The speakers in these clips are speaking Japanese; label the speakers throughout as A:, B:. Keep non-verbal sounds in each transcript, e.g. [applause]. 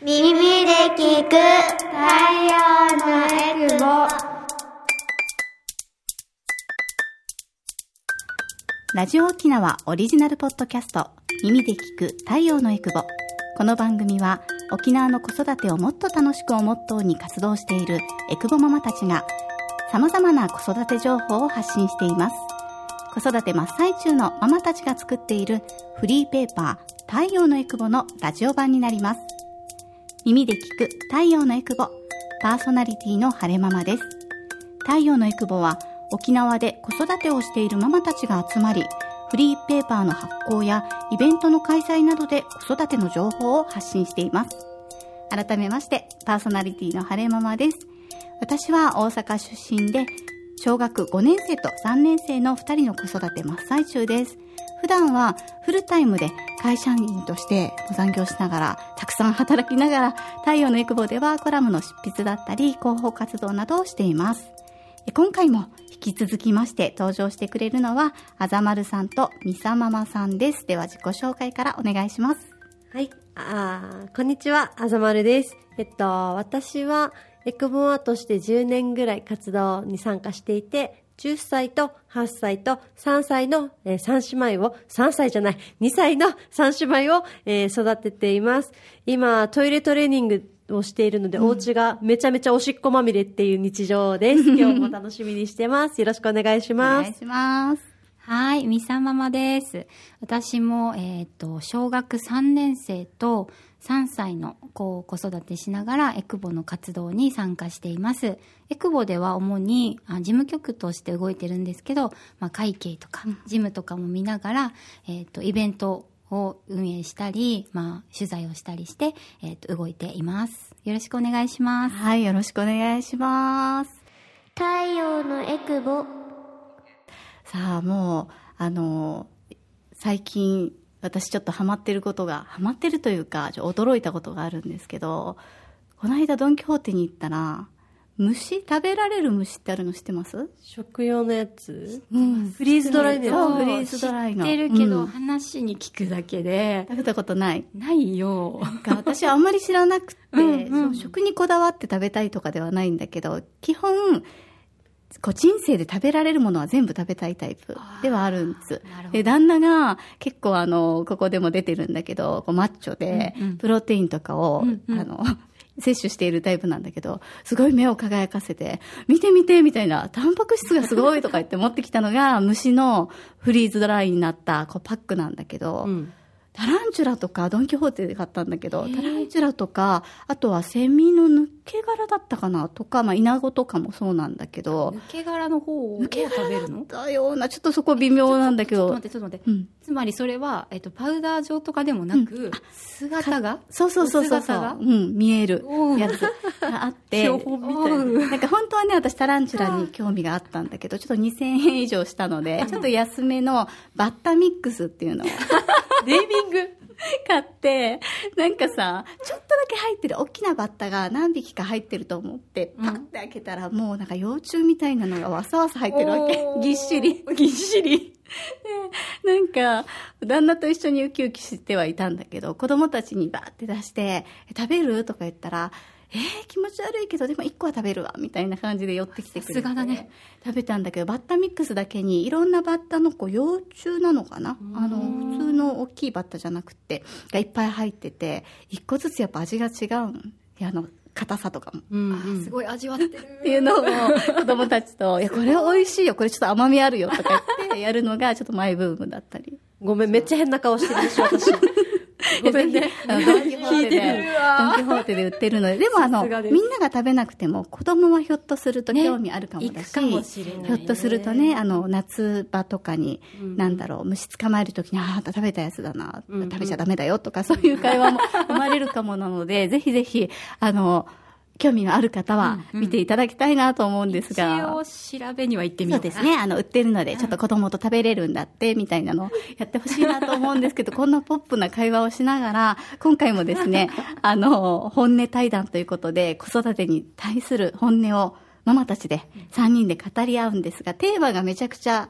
A: 耳で聞く太陽のエクボ
B: ラジオ沖縄オリジナルポッドキャスト耳で聞く太陽のエクボこの番組は沖縄の子育てをもっと楽しくをモットーに活動しているエクボママたちが様々な子育て情報を発信しています。子育て真っ最中のママたちが作っているフリーペーパー太陽のエクボのラジオ版になります。耳で聞く太陽のエクボ。パーソナリティの晴れママです。太陽のエクボは沖縄で子育てをしているママたちが集まりフリーペーパーの発行やイベントの開催などで子育ての情報を発信しています。改めましてパーソナリティの晴れママです。私は大阪出身で小学5年生と3年生の2人の子育て真っ最中です。普段はフルタイムで会社員として残業しながら、たくさん働きながら、太陽のエクボではコラムの執筆だったり、広報活動などをしています。今回も引き続きまして登場してくれるのは、あざまるさんとみさママさんです。では自己紹介からお願いします。
C: はい、あこんにちは、あざまるです。えっと、私はエクボアとして10年ぐらい活動に参加していて、10歳と8歳と3歳の、えー、3姉妹を、3歳じゃない、2歳の3姉妹を、えー、育てています。今、トイレトレーニングをしているので、うん、お家がめちゃめちゃおしっこまみれっていう日常です。[laughs] 今日も楽しみにしてます。よろしくお願いします。お願
B: いします。
D: はい、みさママです。私も、えっ、ー、と、小学3年生と3歳の子を子育てしながらエクボの活動に参加しています。エクボでは主に事務局として動いてるんですけど、まあ、会計とか事務とかも見ながら、えっ、ー、と、イベントを運営したり、まあ、取材をしたりして、えっ、ー、と、動いています。よろしくお願いします。
B: はい、よろしくお願いします。
A: 太陽のエクボ
B: さあもうあの最近私ちょっとハマってることがハマってるというか驚いたことがあるんですけどこの間ドン・キホーテに行ったら虫食べられる虫ってあるの知ってます？
C: 食用のやつ、
B: うん、
C: フリーズドライの。
B: フリーズドライの。
D: 知ってるけど、うん、話に聞くだけで
B: 食べたことない。
D: ないよ。
B: 私はあんまり知らなくてうん、食にこだわって食べたいとかではないんだけど基本こう人生で食べられるものは全部食べたいタイプではあるんです。で、旦那が結構あの、ここでも出てるんだけど、こうマッチョで、プロテインとかを、うんうん、あの、[laughs] 摂取しているタイプなんだけど、すごい目を輝かせて、見て見てみたいな、タンパク質がすごいとか言って持ってきたのが、虫のフリーズドライになったこうパックなんだけど、うんタランチュラとか、ドン・キホーテで買ったんだけど、タランチュラとか、あとはセミの抜け殻だったかなとか、まあ、イナゴとかもそうなんだけど。
D: 抜け殻の方を
B: 抜け殻だったような、ちょっとそこ微妙なんだけど。
D: ちょっと待って、ちょっと待って。うん、つまりそれは、えっと、パウダー状とかでもなく、うん、姿が？
B: そうそうそうそう。そううん、見えるやつがあって。
C: 標本みたいな。
B: なんか本当はね、私タランチュラに興味があったんだけど、ちょっと2000円以上したので、ちょっと安めのバッタミックスっていうのを。
C: ネーミング
B: 買って、なんかさ、ちょっとだけ入ってる大きなバッタが何匹か入ってると思って、パッて開けたら、もうなんか幼虫みたいなのがわさわさ入ってるわけ。ぎっしり。
C: ぎっしり。[laughs]
B: で、なんか、旦那と一緒にウキウキしてはいたんだけど、子供たちにバーって出して、食べる？とか言ったら、えー、気持ち悪いけどでも1個は食べるわみたいな感じで寄ってきてくれて。
D: だね。
B: 食べたんだけどバッタミックスだけにいろんなバッタのこう幼虫なのかな？あの普通の大きいバッタじゃなくてがいっぱい入ってて1個ずつやっぱ味が違うん。あの硬さとかも、
D: うんうん、すごい味わってる。
B: っていうのを子供たちと「[laughs] いやこれ美味しいよこれちょっと甘みあるよ」とか言ってやるのがちょっとマイブームだったり。
C: ごめんめっちゃ変な顔してるでしょ私 [laughs] ごめんね。[laughs]
B: ドンキホーテで、ドンキホーテで売ってるの。で、でもあの、みんなが食べなくても、子供はひょっとすると興味あるかもだし、ね、しひょっとするとね、あの、夏場とかに、うん、なんだろう、虫捕まえるときに、ああ、食べたやつだな、食べちゃダメだよとか、そういう会話も生まれるかもなので、ぜひぜひ、あの、興味のある方は見ていただきたいなと思うんですが。
D: 一応調べには行ってみよ
B: うそうですね。あの、売ってるので、ちょっと子供と食べれるんだって、みたいなのを [laughs] やってほしいなと思うんですけど、こんなポップな会話をしながら、今回もですね、[laughs] あの、本音対談ということで、子育てに対する本音をママたちで3人で語り合うんですが、テーマがめちゃくちゃ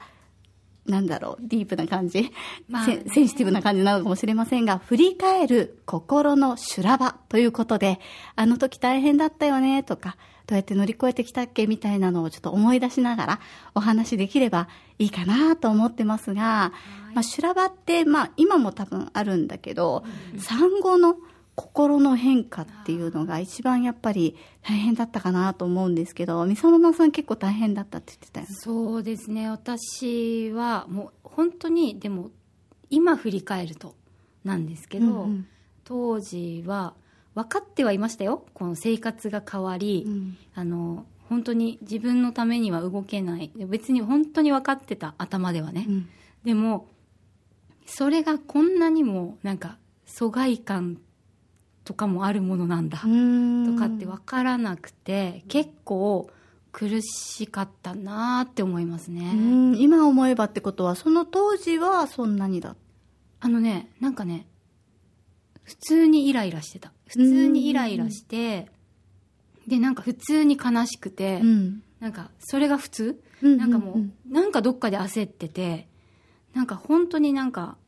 B: なんだろう、ディープな感じ、
D: まあ
B: センシティブな感じなのかもしれませんが、振り返る心の修羅場ということで、あの時大変だったよねとか、どうやって乗り越えてきたっけみたいなのをちょっと思い出しながらお話できればいいかなと思ってますが、まあ、修羅場って、まあ、今も多分あるんだけど、産後の心の変化っていうのが一番やっぱり大変だったかなと思うんですけど、みさままさん結構大変だったって言ってたよね。
D: そうですね。私はもう本当にでも今振り返るとなんですけど、
B: うんうん。
D: 当時は分かってはいましたよ。この生活が変わり、
B: うん。
D: あの本当に自分のためには動けない。別に本当に分かってた頭ではね、
B: うん。
D: でもそれがこんなにもなんか疎外感とかもあるものなんだ、とかって分からなくて結構苦しかったなって思いますね、
B: うん。今思えばってことはその当時はそんなにだ
D: あのねなんかね普通にイライラしてた。普通にイライラしてでなんか普通に悲しくて、
B: うん。
D: なんかそれが普通、
B: うん
D: なんかもう、
B: うん
D: なんかどっかで焦っててなんか本当になんか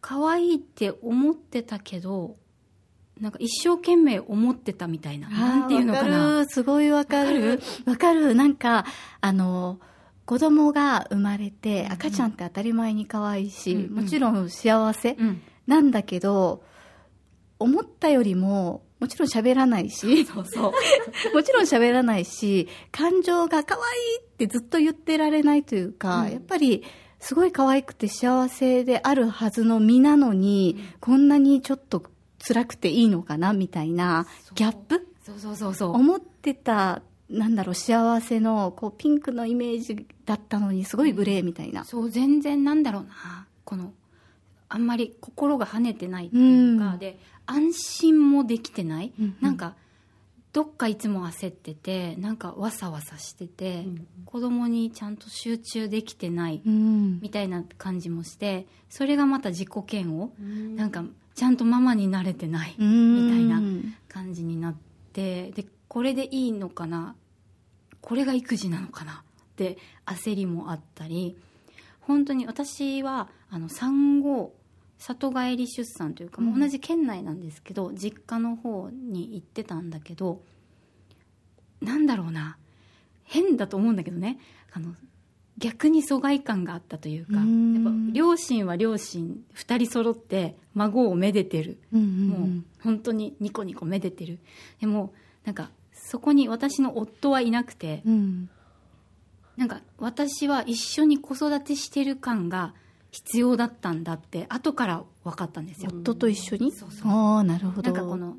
D: 可愛いって思ってたけどなんか一生懸命思ってたみたいな。なんていうのかな。
B: わる。すごいわかる。わかる？なんかあの子供が生まれて赤ちゃんって当たり前に可愛いし、
D: うんうん。
B: もちろん幸せ
D: うん。
B: なんだけど、思ったよりももちろん喋らないし
D: そうそう。
B: もちろん喋らないし感情が可愛いってずっと言ってられないというか、
D: うん。
B: やっぱりすごい可愛くて幸せであるはずの身なのに、こんなにちょっと辛くていいのかなみたいなギャップ？
D: そうそうそうそう。
B: 思ってたなんだろう幸せのこうピンクのイメージだったのにすごいグレーみたいな、
D: そう全然なんだろうな。このあんまり心が跳ねてないっていうか、
B: うん。
D: で安心もできてない、
B: うんうん。
D: なんかどっかいつも焦っててなんかわさわさしてて、子供にちゃんと集中できてない
B: うん。
D: みたいな感じもしてそれがまた自己嫌悪、なんかちゃんとママになれてないみたいな感じになってでこれでいいのかな？これが育児なのかな？って焦りもあったり本当に私はあの産後里帰り出産というか、
B: うん。
D: 同じ県内なんですけど実家の方に行ってたんだけどなんだろうな？変だと思うんだけどね。あの逆に疎外感があったというかや
B: うん。
D: っぱ両親は両親2人揃って孫をめでてる。
B: うんうん
D: もう本当にニコニコめでてる。でもなんかそこに私の夫はいなくて
B: うん。
D: なんか私は一緒に子育てしてる感が必要だったんだって後から分かったんですよ、
B: 夫と一緒に？
D: そうそう。
B: ああなるほど。
D: なんかこの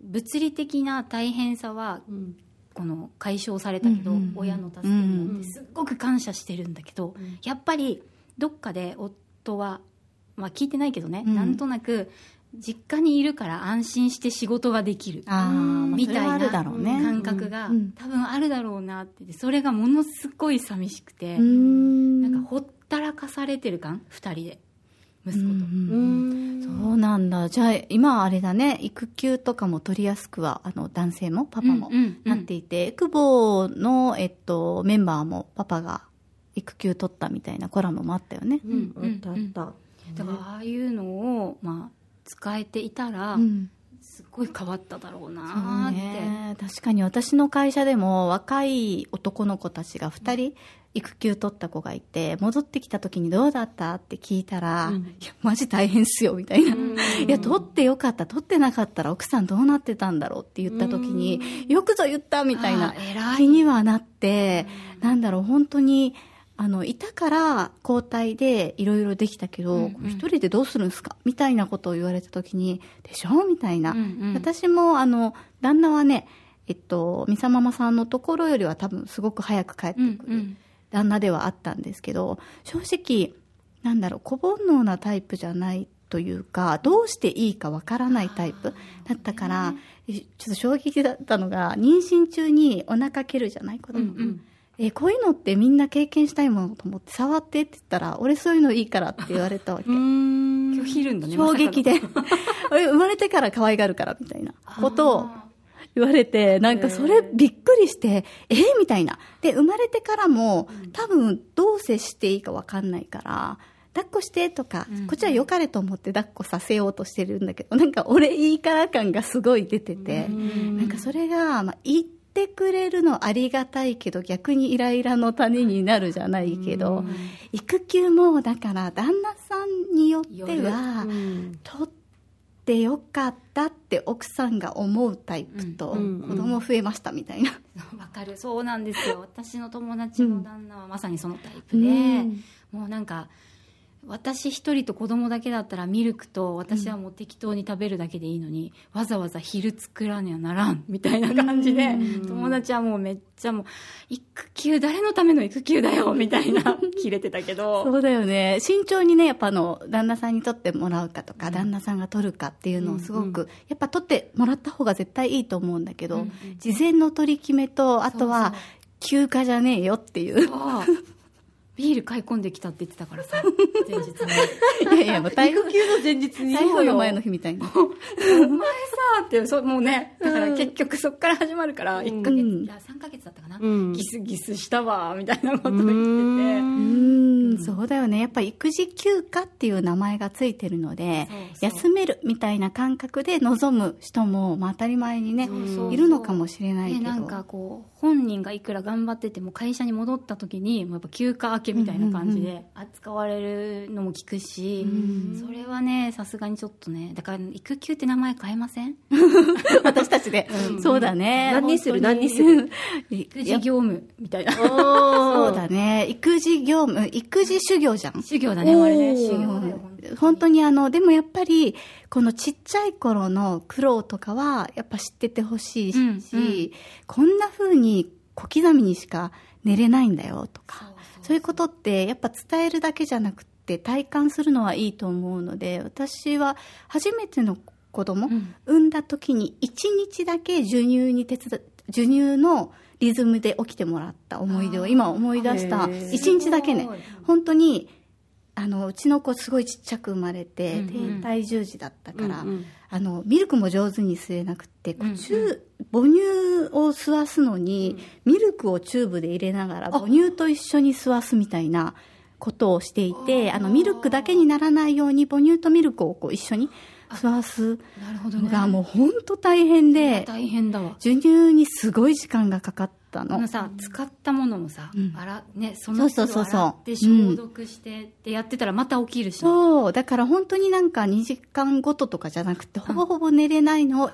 D: 物理的な大変さは
C: うん
D: この解消されたけど、親の助けによってすっごく感謝してるんだけど、やっぱりどっかで夫は、まあ、聞いてないけどね、
B: うん。
D: なんとなく実家にいるから安心して仕事ができる。みたいな感覚が
B: うん
D: 多分あるだろうなってそれがものすごい寂しくて、
B: うん。
D: なんかほったらかされてる感？2人で息子と、
B: うんうんそうなんだ。じゃあ今はあれだね。育休とかも取りやすくはあの男性もパパも
D: うんうんうん。
B: なっていて、エクボの、えっと、メンバーもパパが育休取ったみたいなコラムもあったよね、
C: うんあったあった。
D: だからああいうのを、まあ、使えていたら、
B: うん。
D: すっごい変わっただろうなーって、
B: ね、確かに私の会社でも若い男の子たちが2人育休取った子がいて戻ってきた時にどうだったって聞いたら、
C: うん。
B: いやマジ大変っすよみたいな、いや取ってよかった。取ってなかったら奥さんどうなってたんだろうって言った時に、よくぞ言ったみたいな気にはなって、なんだろう本当にあのいたから交代でいろいろできたけど、
D: うんうん。
B: 一人でどうするんですか？みたいなことを言われた時にでしょ？みたいな、
D: うんうん。
B: 私もあの旦那はねえっと美沙ママさんのところよりは多分すごく早く帰ってくる、
D: うんうん
B: 旦那ではあったんですけど正直なんだろう小煩悩なタイプじゃないというかどうしていいかわからないタイプだったから、えちょっと衝撃だったのが妊娠中にお腹蹴るじゃない子供、
D: うんうん。
B: えこういうのってみんな経験したいものと思って触ってって言ったら俺そういうのいいからって言われたわけ。
D: 拒否るんだね
B: 衝撃で。[laughs] 生まれてから可愛がるからみたいなことを
D: あ
B: 言われて、なんかそれびっくりして、え？ーみたいな。で、生まれてからも、多分どう接していいかわかんないから、抱っこしてとか、こっちは良かれと思って抱っこさせようとしてるんだけど、なんか俺いいから感がすごい出てて、なんかそれが、まあ、言ってくれるのありがたいけど、逆にイライラの種になるじゃないけど、育休もだから旦那さんによっては、取ってよかったって奥さんが思うタイプと、
C: うん
B: 子供増えましたみたいな。[laughs]
D: わかる。そうなんですよ。私の友達の旦那はまさにそのタイプで、
B: うん。
D: もうなんか私一人と子供だけだったらミルクと私はもう適当に食べるだけでいいのに、わざわざ昼作らにはならんみたいな感じで、友達はもうめっちゃもう育休誰のための育休だよ [laughs] みたいな切れてたけど。
B: そうだよね。慎重にね、やっぱあの、旦那さんに取ってもらうかとか、旦那さんが取るかっていうのをすごく、やっぱ取ってもらった方が絶対いいと思うんだけど、事前の取り決めと、あとは、休暇じゃねえよってい
D: う。ビール買い込んできたって言ってたからさ。前日に
B: いやいや、もう台風
C: 育休の前日に。[laughs]
B: 台風の前の日みたいな。
D: お前さってそうもうねだから結局そっから始まるから1ヶ月、
B: うん。
D: いや3ヶ月だったかな、
C: うん。
D: ギスギスしたわみたいなこと言ってて。
B: うーん、そうだよね。やっぱ育児休暇っていう名前がついてるので、休めるみたいな感覚で望む人も、まあ当たり前にね、いるのかもしれないけど。
D: でなんかこう本人がいくら頑張ってても会社に戻った時にもうやっぱ休暇明けみたいな感じで扱われるのも聞くし、それはねさすがにちょっとねだから育休って名前変えません？[laughs]
B: 私たちで。そうだね。
C: 何に。する何にする。
D: 育児業務みたいな。
B: そうだね。育児業務、育児修行じゃん？
D: 修行だねあれね修行だよ本当に。
B: あの、でもやっぱり、このちっちゃい頃の苦労とかは、やっぱ知っててほしいし、
D: うんうん。
B: こんな風に小刻みにしか寝れないんだよとか、
D: そう
B: いうことってやっぱ伝えるだけじゃなくて体感するのはいいと思うので、私は初めての子供、
D: うん。
B: 産んだ時に1日だけ授乳に手伝授乳のリズムで起きてもらった思い出を今思い出した
C: へー。
B: 1日だけね。本当にあのうちの子すごいちっちゃく生まれて、
D: うんうん。
B: 低体重児だったから、
C: うんうん
B: あのミルクも上手に吸えなくて、こう
D: うん。うん
B: 母乳を吸わすのに、ミルクをチューブで入れながら母乳と一緒に吸わすみたいなことをしていてあのミルクだけにならないように母乳とミルクをこう一緒に吸わす
D: なるほどね。
B: のがもう本当大変で、
D: 大変だわ。
B: 授乳にすごい時間がかかったの。
D: あの。さ使ったものもさ、
B: うん。
D: 洗ねその
B: そうそ
D: って消毒してってやってたらまた起きるし、
B: そう。だから本当になんか2時間ごととかじゃなくて、ほぼほぼ寝れないのを1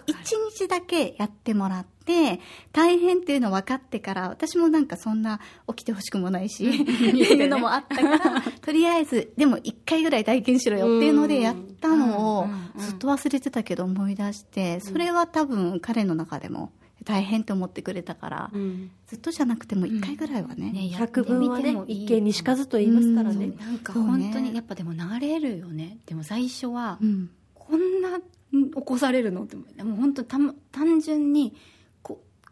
B: 日だけやってもらって、大変っていうの分かってから、私もなんかそんな起きてほしくもないし、[laughs] っていうのもあったから、[laughs] とりあえず、でも1回ぐらい体験しろよっていうのでやったのをずっと忘れてたけど思い出して、それは多分彼の中でも大変って思ってくれたから、
C: うん。
B: ずっとじゃなくても1回ぐらいはね、
D: ねやって
C: 百聞はね一見にしかずと言いますからね。
D: なんか
B: そうね。
D: 本当にやっぱでも慣れるよね。でも最初は
B: うん。
D: こんなうん起こされるの？ってでも本当た単純にこ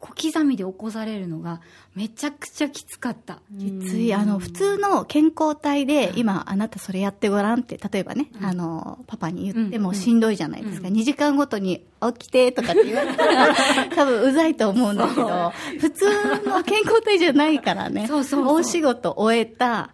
D: 小刻みで起こされるのがめちゃくちゃきつかった。
B: きつい。あの、普通の健康体で、今、あなたそれやってごらんって、例えばね、あの、パパに言ってもしんどいじゃないですか。2時間ごとに起きてとかって言われたら、[laughs] 多分うざいと思うんだけど、普通の健康体じゃないからね。
D: そうそうそう。
B: 大仕事終えた。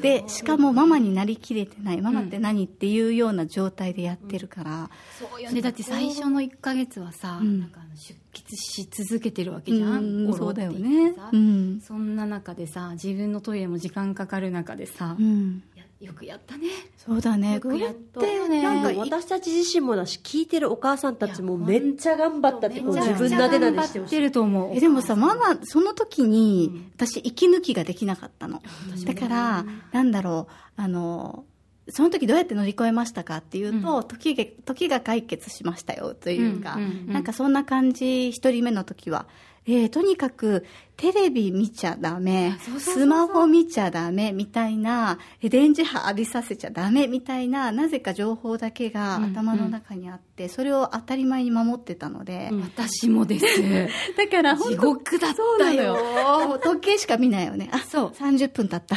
B: で、しかもママになりきれてない。ママって何っていうような状態でやってるから、
D: そうよね。だって最初の1ヶ月はさ、
B: うん。
D: なんか出血し続けてるわけじゃん、
B: うんそうだよね。うん。
D: そんな中でさ自分のトイレも時間かかる中でさ、
B: うん。
D: やよくやったね
B: そうだね。
D: よくやったよね
C: なんか私たち自身もだし聞いてるお母さんたちもめっちゃ頑張ったってこう自分なでなでしてほしい
D: 頑張ってると思う
B: えでもさ、ママ、その時に、私、息抜きができなかったの。だから、なんだろう、あの、その時どうやって乗り越えましたかっていうと、時が、時が解決しましたよというか、
D: うんうんうん
B: なんかそんな感じ、一人目の時は。えーとにかく、テレビ見ちゃダメスマホ見ちゃダメみたいな、え電磁波浴びさせちゃダメみたいな、なぜか情報だけが
D: うん
B: 頭の中にあって、それを当たり前に守ってたので、
D: 私もです。[laughs]
B: だから本
D: 地
B: 当
D: 獄だった
B: よ。時計しか見ないよね。あ、
D: そう。
B: 30分経った。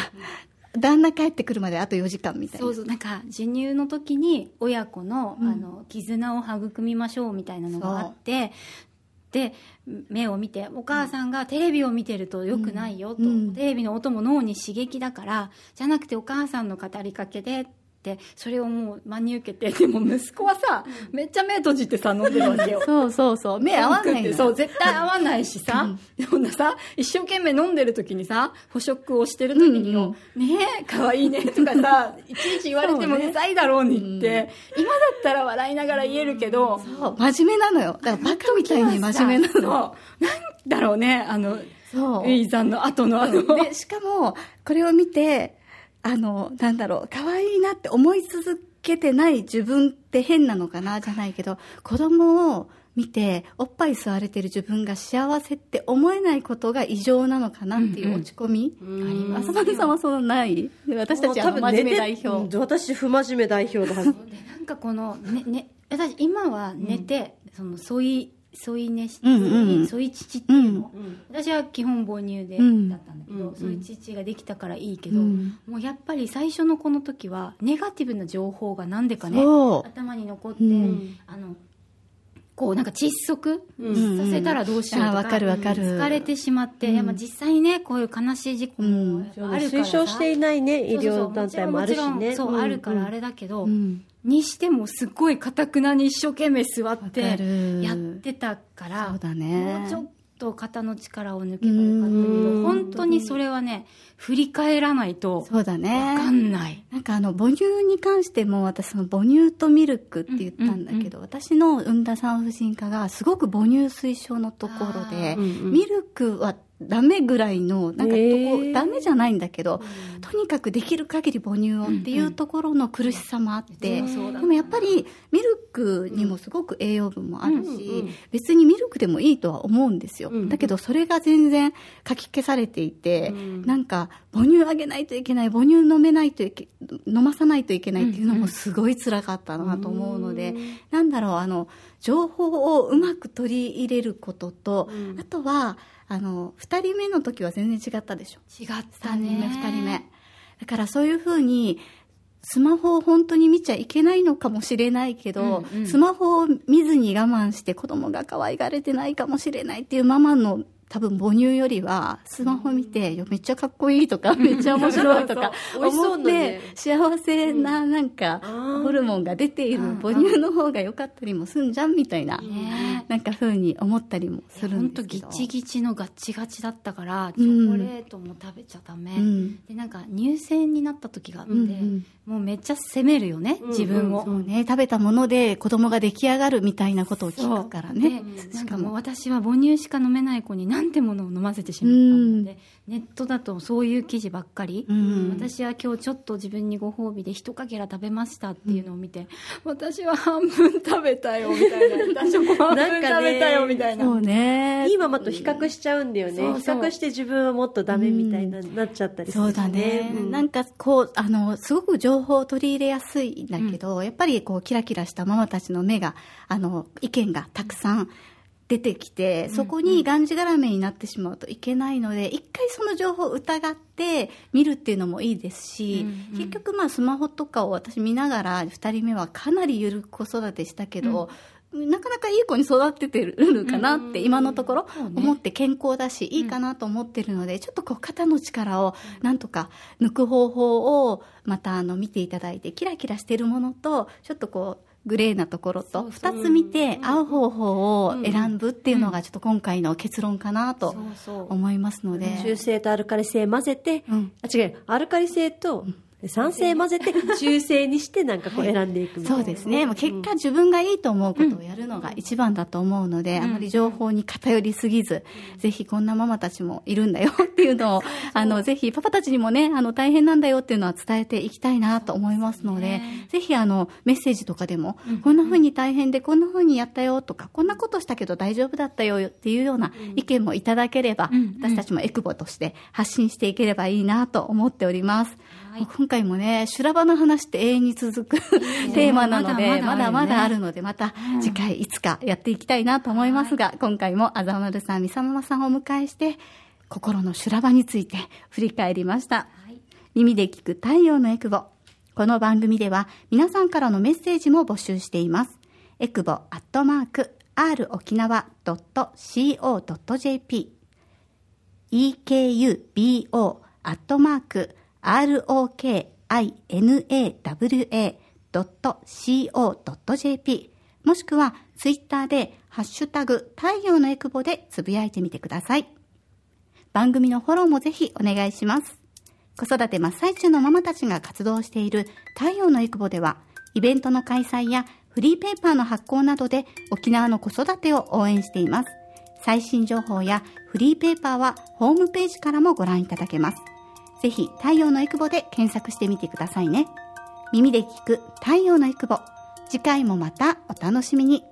B: 旦那帰ってくるまであと4時間みたいな。
D: そうそうなんか授乳の時に親子の,、
B: うん。
D: あの絆を育みましょうみたいなのがあってで目を見てお母さんがテレビを見てるとよくないよと、
B: うん。
D: テレビの音も脳に刺激だからじゃなくてお母さんの語りかけでってそれをもう真に受けてでも息子はさめっちゃ目閉じてさ飲んでるわけよ
B: そうそう。そう。目合わないの。
D: そう絶対合わないしさ、でもさ一生懸命飲んでる時にさ捕食をしてる時によ「ねえかわいいね」とかさ [laughs] いちいち言われても
B: そうね。
D: うざいだろうにって、今だったら笑いながら言えるけど、
B: そう。真面目なのよ。だからバカみたいに真面目なの。
D: なんだろうねあの
B: そう。
D: ウィーさんの後のあの、
B: で、しかも、これを見て、あの、なんだろう、可愛いなって思い続けてない自分って変なのかな、じゃないけど、子供を見て、おっぱい吸われてる自分が幸せって思えないことが異常なのかなっていう落ち込み。あります。浅丸さんはそうない？で私たちは
C: もう
B: 真面目代表。
C: うん私不真面目代表だ
D: なんかこのねね私今は寝て、その添い添い寝し
B: うんうんうん。
D: 添い乳っていうの、私は基本母乳で、
B: うん。
D: だったんだけど、
C: うん
D: 添い乳ができたからいいけど、
B: うん。
D: もうやっぱり最初のこの時はネガティブな情報がなんでかね
B: そう。
D: 頭に残って、
B: うん。
D: あのこうなんか窒息
C: うん
D: させたらどうしようとか、
B: かるわかる。
D: 疲れてしまって、いやまあ実際ねこういう悲しい事故もあるからさ、
C: 推奨していないね医
D: そうそうそう。
C: 療団体もあるしね。
D: そう、
C: ん。
D: あるからあれだけど、
B: うん
D: にしてもすごいかたくなに一生懸命座って
B: る。
D: やってたから
B: そうだね。
D: もうちょっと肩の力を抜けばよかったけ
C: うん。
D: ど本当にそれはね振り返らないと
B: そうだね。
D: 分かんない。
B: なんかあの母乳に関しても私その母乳とミルクって言ったんだけど、私の産んだ産婦人科がすごく母乳推奨のところで、
C: うんうん。
B: ミルクはダメぐらいのなんかとこ、
C: へー
B: ダメじゃないんだけど、とにかくできる限り母乳をっていうところの苦しさもあって、
D: うんうん
B: でもやっぱりミルクにもすごく栄養分もあるし、
C: うんうん
B: 別にミルクでもいいとは思うんですよ、
C: うんうん。
B: だけどそれが全然かき消されていて、
C: うん。
B: なんか母乳あげないといけない母乳飲めないといけ飲まさないといけないっていうのもすごい辛かったなと思うので、なんだろうあの情報をうまく取り入れることと、
C: うん。
B: あとはあの2人目の時は全然違ったでしょ。
D: 違った
B: 3人目
D: ね
B: 2人目。だからそういうふうにスマホを本当に見ちゃいけないのかもしれないけど、
D: うんうん。
B: スマホを見ずに我慢して子供が可愛がれてないかもしれないっていうママの多分母乳よりはスマホ見て、めっちゃかっこいいとかめっちゃ面白いとか [laughs] 思って幸せななんかホルモンが出ている
D: うん。
B: 母乳の方が良かったりもすんじゃんみたいな、
D: ね。
B: なんか風に思ったりもする
D: 本
B: んですけど。
D: 当ギチギチのガッチガチだったからチ
B: うん。
D: ョコレートも食べちゃダメ、
B: うん。
D: でなんか乳腺になった時があって、
B: うんうん。
D: もうめっちゃ責めるよね、
C: うん
D: 自分を、
B: そうね。食べたもので子供が出来上がるみたいなことを聞くからね。
D: でなんかもう私は母乳しか飲めない子になんてものを飲ませてしまったので、ネットだとそういう記事ばっかり、
B: うん。
D: 私は今日ちょっと自分にご褒美で一かけら食べましたっていうのを見て、私は半分食べたよみたいな。チョコ半分食べたよみたいな。
B: そうね。
C: いいママと比較しちゃうんだよね。
D: そうそう。
C: 比較して自分はもっとダメみたいな、なっちゃったりする
B: そうだね、
C: うん。
B: なんかこうあのすごく情報を取り入れやすいんだけど、やっぱりこうキラキラしたママたちの目があの意見がたくさん出てきて、そこにがんじがらめになってしまうといけないので一回その情報を疑って見るっていうのもいいですし、
D: うんうん。
B: 結局まあスマホとかを私見ながら2人目はかなりゆるく子育てしたけど、なかなかいい子に育ててるかなって今のところ思って健康だしいいかなと思ってるのでちょっとこう肩の力をなんとか抜く方法をまたあの見ていただいてキラキラしてるものとちょっとこうグレーなところと2つ見て合う方法を選ぶっていうのがちょっと今回の結論かなと思いますので。
C: 中性とアルカリ性混ぜて、
B: うん。
C: あ違う。アルカリ性と酸性混ぜて中性にしてなんかこう選んでいくみたいな、
B: そうですね。もう結果自分がいいと思うことをやるのが一番だと思うので、あまり情報に偏りすぎず、ぜひこんなママたちもいるんだよっていうのを、あの、ぜひパパたちにもね、あの、大変なんだよっていうのは伝えていきたいなと思いますので、ぜひあの、メッセージとかでも、こんな風に大変でこんな風にやったよとか、こんなことしたけど大丈夫だったよっていうような意見もいただければ、
D: うん。
B: 私たちもエクボとして発信していければいいなと思っております。
D: はい
B: 今回もね、修羅場の話って永遠に続くテーマなので、まだまだあるので、また次回いつかやっていきたいなと思いますが、今回もあざまるさん、みさままさんをお迎えして、心の修羅場について振り返りました。耳で聞く太陽のエクボ。この番組では皆さんからのメッセージも募集しています。エクボアットマーク r 沖縄 .co.jp ekubo アットマーク rokinawa.co.jp もしくはツイッターでハッシュタグ太陽のエクボでつぶやいてみてください。番組のフォローもぜひお願いします。子育て真っ最中のママたちが活動している太陽のエクボでは、イベントの開催やフリーペーパーの発行などで沖縄の子育てを応援しています。最新情報やフリーペーパーはホームページからもご覧いただけます。ぜひ太陽のエクボで検索してみてくださいね。耳で聞く太陽のエクボ。次回もまたお楽しみに。